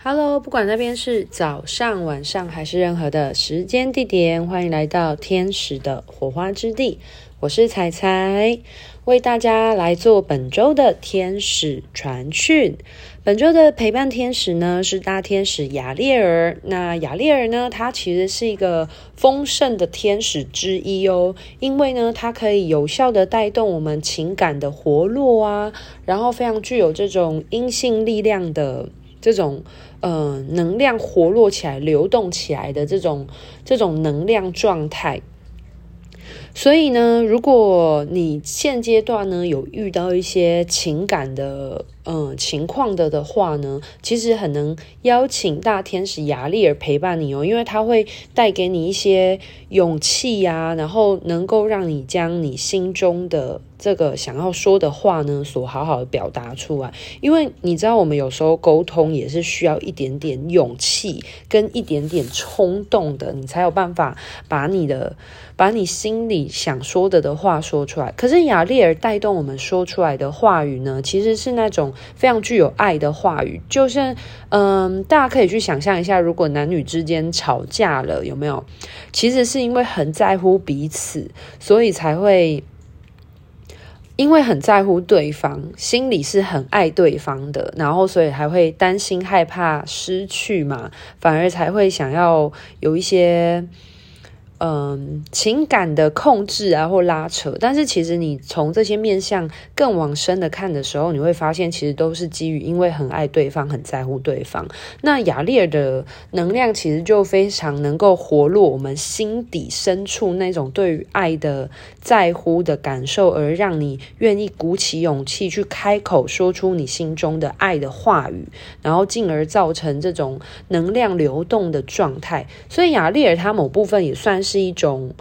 Hello，不管那边是早上、晚上还是任何的时间地点，欢迎来到天使的火花之地。我是彩彩，为大家来做本周的天使传讯。本周的陪伴天使呢是大天使亚列尔。那亚列尔呢，它其实是一个丰盛的天使之一哦，因为呢，它可以有效的带动我们情感的活络啊，然后非常具有这种阴性力量的这种呃能量活络起来、流动起来的这种这种能量状态。所以呢，如果你现阶段呢有遇到一些情感的嗯情况的的话呢，其实很能邀请大天使亚列尔陪伴你哦，因为他会带给你一些勇气呀、然后能够让你将你心中的这个想要说的话呢，所好好的表达出来。因为你知道，我们有时候沟通也是需要一点点勇气跟一点点冲动的，你才有办法把你的把你心里想说的的话说出来。可是亚列尔带动我们说出来的话语呢，其实是那种非常具有爱的话语。就是嗯，大家可以去想象一下，如果男女之间吵架了，有没有？其实是因为很在乎彼此，所以才会。因为很在乎对方，心里是很爱对方的，然后所以还会担心害怕失去嘛，反而才会想要有一些。嗯，情感的控制啊，或拉扯，但是其实你从这些面向更往深的看的时候，你会发现，其实都是基于因为很爱对方，很在乎对方。那亚列尔的能量其实就非常能够活络我们心底深处那种对于爱的在乎的感受，而让你愿意鼓起勇气去开口说出你心中的爱的话语，然后进而造成这种能量流动的状态。所以亚列尔它某部分也算是。是一种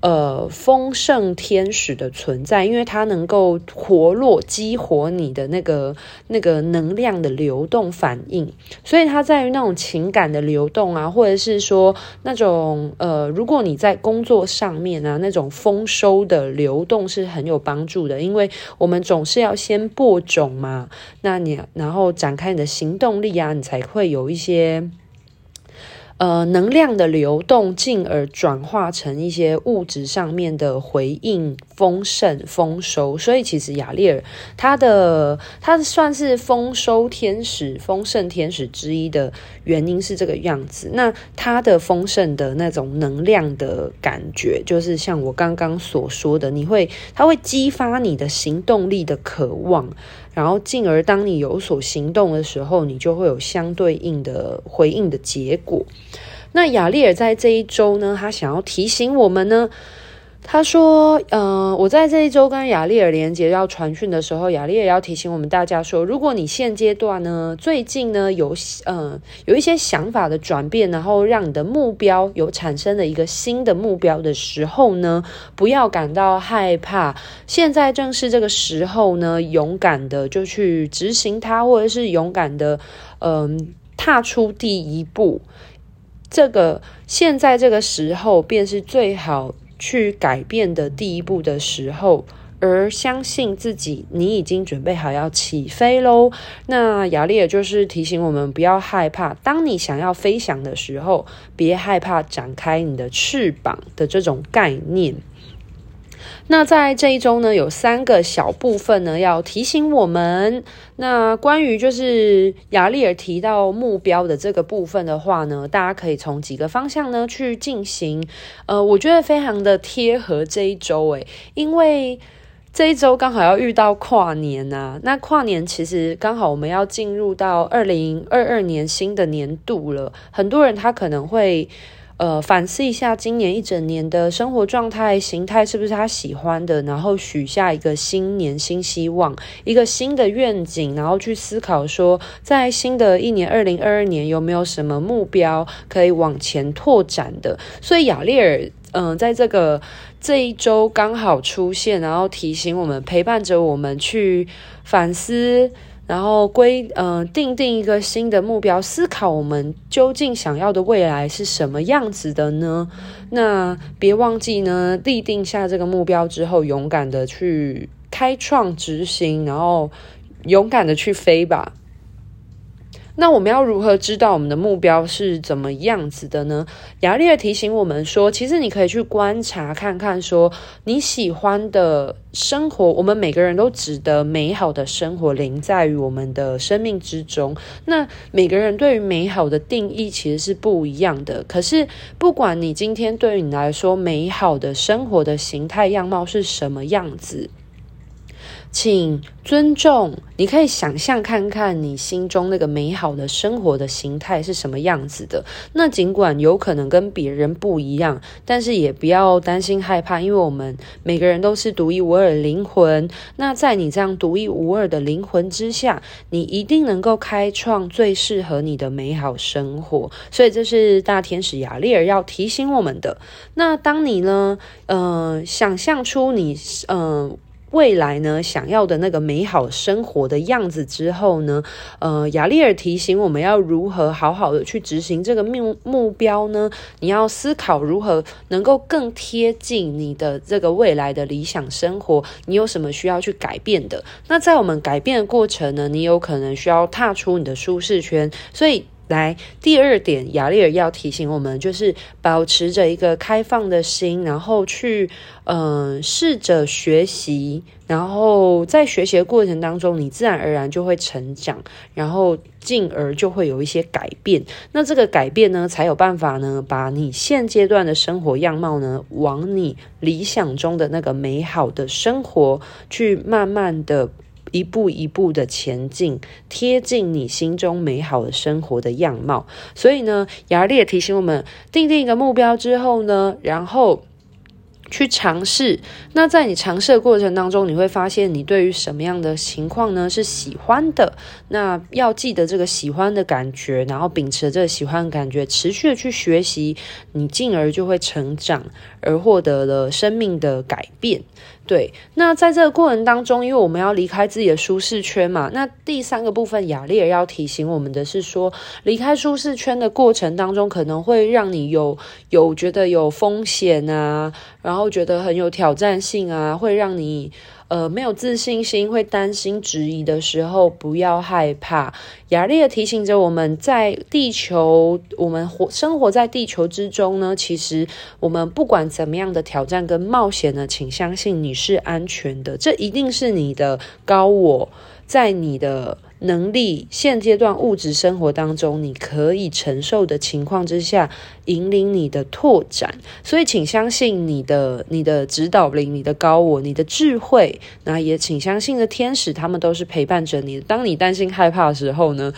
呃丰盛天使的存在，因为它能够活络、激活你的那个那个能量的流动反应，所以它在于那种情感的流动啊，或者是说那种呃，如果你在工作上面啊，那种丰收的流动是很有帮助的，因为我们总是要先播种嘛，那你然后展开你的行动力啊，你才会有一些。呃，能量的流动，进而转化成一些物质上面的回应，丰盛、丰收。所以，其实亚列尔他的他算是丰收天使、丰盛天使之一的原因是这个样子。那他的丰盛的那种能量的感觉，就是像我刚刚所说的，你会，他会激发你的行动力的渴望。然后，进而当你有所行动的时候，你就会有相对应的回应的结果。那亚丽尔在这一周呢，他想要提醒我们呢，他说：“嗯、呃，我在这一周跟亚列尔连接要传讯的时候，亚列尔要提醒我们大家说，如果你现阶段呢，最近呢有嗯、呃、有一些想法的转变，然后让你的目标有产生了一个新的目标的时候呢，不要感到害怕，现在正是这个时候呢，勇敢的就去执行它，或者是勇敢的嗯、踏出第一步。这个现在这个时候便是最好。”去改变的第一步的时候，而相信自己，你已经准备好要起飞喽。那雅丽也就是提醒我们不要害怕，当你想要飞翔的时候，别害怕展开你的翅膀的这种概念。那在这一周呢，有三个小部分呢要提醒我们。那关于就是亚列尔提到目标的这个部分的话呢，大家可以从几个方向呢去进行。呃，我觉得非常的贴合这一周诶，因为这一周刚好要遇到跨年呐、啊。那跨年其实刚好我们要进入到二零二二年新的年度了，很多人他可能会。呃，反思一下今年一整年的生活状态、形态是不是他喜欢的，然后许下一个新年新希望，一个新的愿景，然后去思考说，在新的一年二零二二年有没有什么目标可以往前拓展的。所以亚列尔，嗯、在这个这一周刚好出现，然后提醒我们，陪伴着我们去反思。然后归呃定定一个新的目标，思考我们究竟想要的未来是什么样子的呢？那别忘记呢，立定下这个目标之后，勇敢的去开创执行，然后勇敢的去飞吧。那我们要如何知道我们的目标是怎么样子的呢？亚历尔提醒我们说，其实你可以去观察看看，说你喜欢的生活，我们每个人都值得美好的生活临在于我们的生命之中。那每个人对于美好的定义其实是不一样的。可是，不管你今天对于你来说美好的生活的形态样貌是什么样子。请尊重，你可以想象看看你心中那个美好的生活的形态是什么样子的。那尽管有可能跟别人不一样，但是也不要担心害怕，因为我们每个人都是独一无二的灵魂。那在你这样独一无二的灵魂之下，你一定能够开创最适合你的美好生活。所以这是大天使雅丽尔要提醒我们的。那当你呢，呃，想象出你，呃。未来呢，想要的那个美好生活的样子之后呢，呃，亚历尔提醒我们要如何好好的去执行这个目目标呢？你要思考如何能够更贴近你的这个未来的理想生活，你有什么需要去改变的？那在我们改变的过程呢，你有可能需要踏出你的舒适圈，所以。来，第二点，亚历尔要提醒我们，就是保持着一个开放的心，然后去，嗯、试着学习，然后在学习的过程当中，你自然而然就会成长，然后进而就会有一些改变。那这个改变呢，才有办法呢，把你现阶段的生活样貌呢，往你理想中的那个美好的生活去慢慢的。一步一步的前进，贴近你心中美好的生活的样貌。所以呢，亚历也提醒我们，定定一个目标之后呢，然后。去尝试，那在你尝试的过程当中，你会发现你对于什么样的情况呢是喜欢的？那要记得这个喜欢的感觉，然后秉持这个喜欢的感觉，持续的去学习，你进而就会成长，而获得了生命的改变。对，那在这个过程当中，因为我们要离开自己的舒适圈嘛，那第三个部分，雅丽尔要提醒我们的是说，离开舒适圈的过程当中，可能会让你有有觉得有风险啊，然后觉得很有挑战性啊，会让你。呃，没有自信心，会担心、质疑的时候，不要害怕。亚历尔提醒着我们，在地球，我们活生活在地球之中呢，其实我们不管怎么样的挑战跟冒险呢，请相信你是安全的，这一定是你的高我在你的。能力现阶段物质生活当中，你可以承受的情况之下，引领你的拓展。所以，请相信你的、你的指导灵、你的高我、你的智慧。那也请相信的天使，他们都是陪伴着你的。当你担心害怕的时候呢，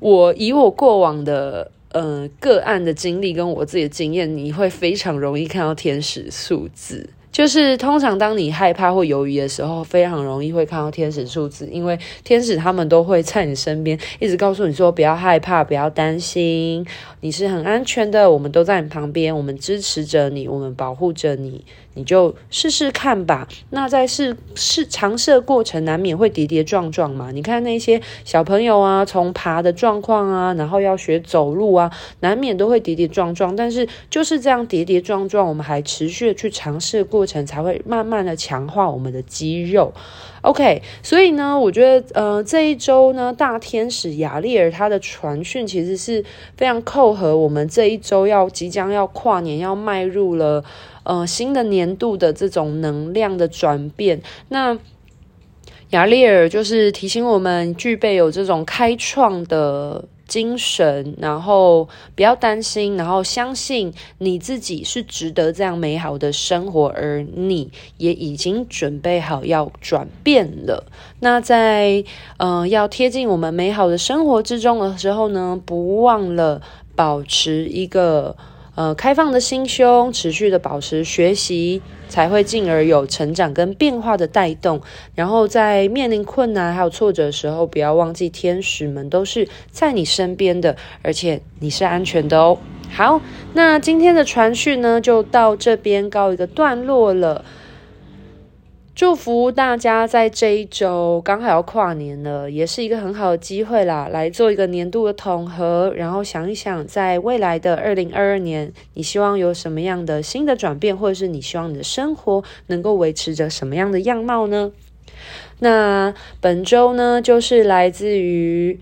我以我过往的呃个案的经历跟我自己的经验，你会非常容易看到天使数字。就是通常当你害怕或犹豫的时候，非常容易会看到天使数字，因为天使他们都会在你身边，一直告诉你说不要害怕，不要担心，你是很安全的，我们都在你旁边，我们支持着你，我们保护着你。你就试试看吧。那在试试尝试的过程，难免会跌跌撞撞嘛。你看那些小朋友啊，从爬的状况啊，然后要学走路啊，难免都会跌跌撞撞。但是就是这样跌跌撞撞，我们还持续的去尝试过过程，才会慢慢的强化我们的肌肉。OK，所以呢，我觉得呃这一周呢，大天使亚历尔他的传讯其实是非常扣合我们这一周要即将要跨年要迈入了。呃，新的年度的这种能量的转变，那亚历尔就是提醒我们具备有这种开创的精神，然后不要担心，然后相信你自己是值得这样美好的生活，而你也已经准备好要转变了。那在呃要贴近我们美好的生活之中的时候呢，不忘了保持一个。呃，开放的心胸，持续的保持学习，才会进而有成长跟变化的带动。然后在面临困难还有挫折的时候，不要忘记天使们都是在你身边的，而且你是安全的哦。好，那今天的传讯呢，就到这边告一个段落了。祝福大家在这一周刚好要跨年了，也是一个很好的机会啦，来做一个年度的统合，然后想一想，在未来的二零二二年，你希望有什么样的新的转变，或者是你希望你的生活能够维持着什么样的样貌呢？那本周呢，就是来自于。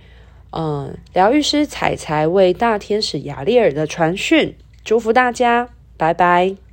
嗯，疗愈师采采为大天使雅利尔的传讯，祝福大家，拜拜。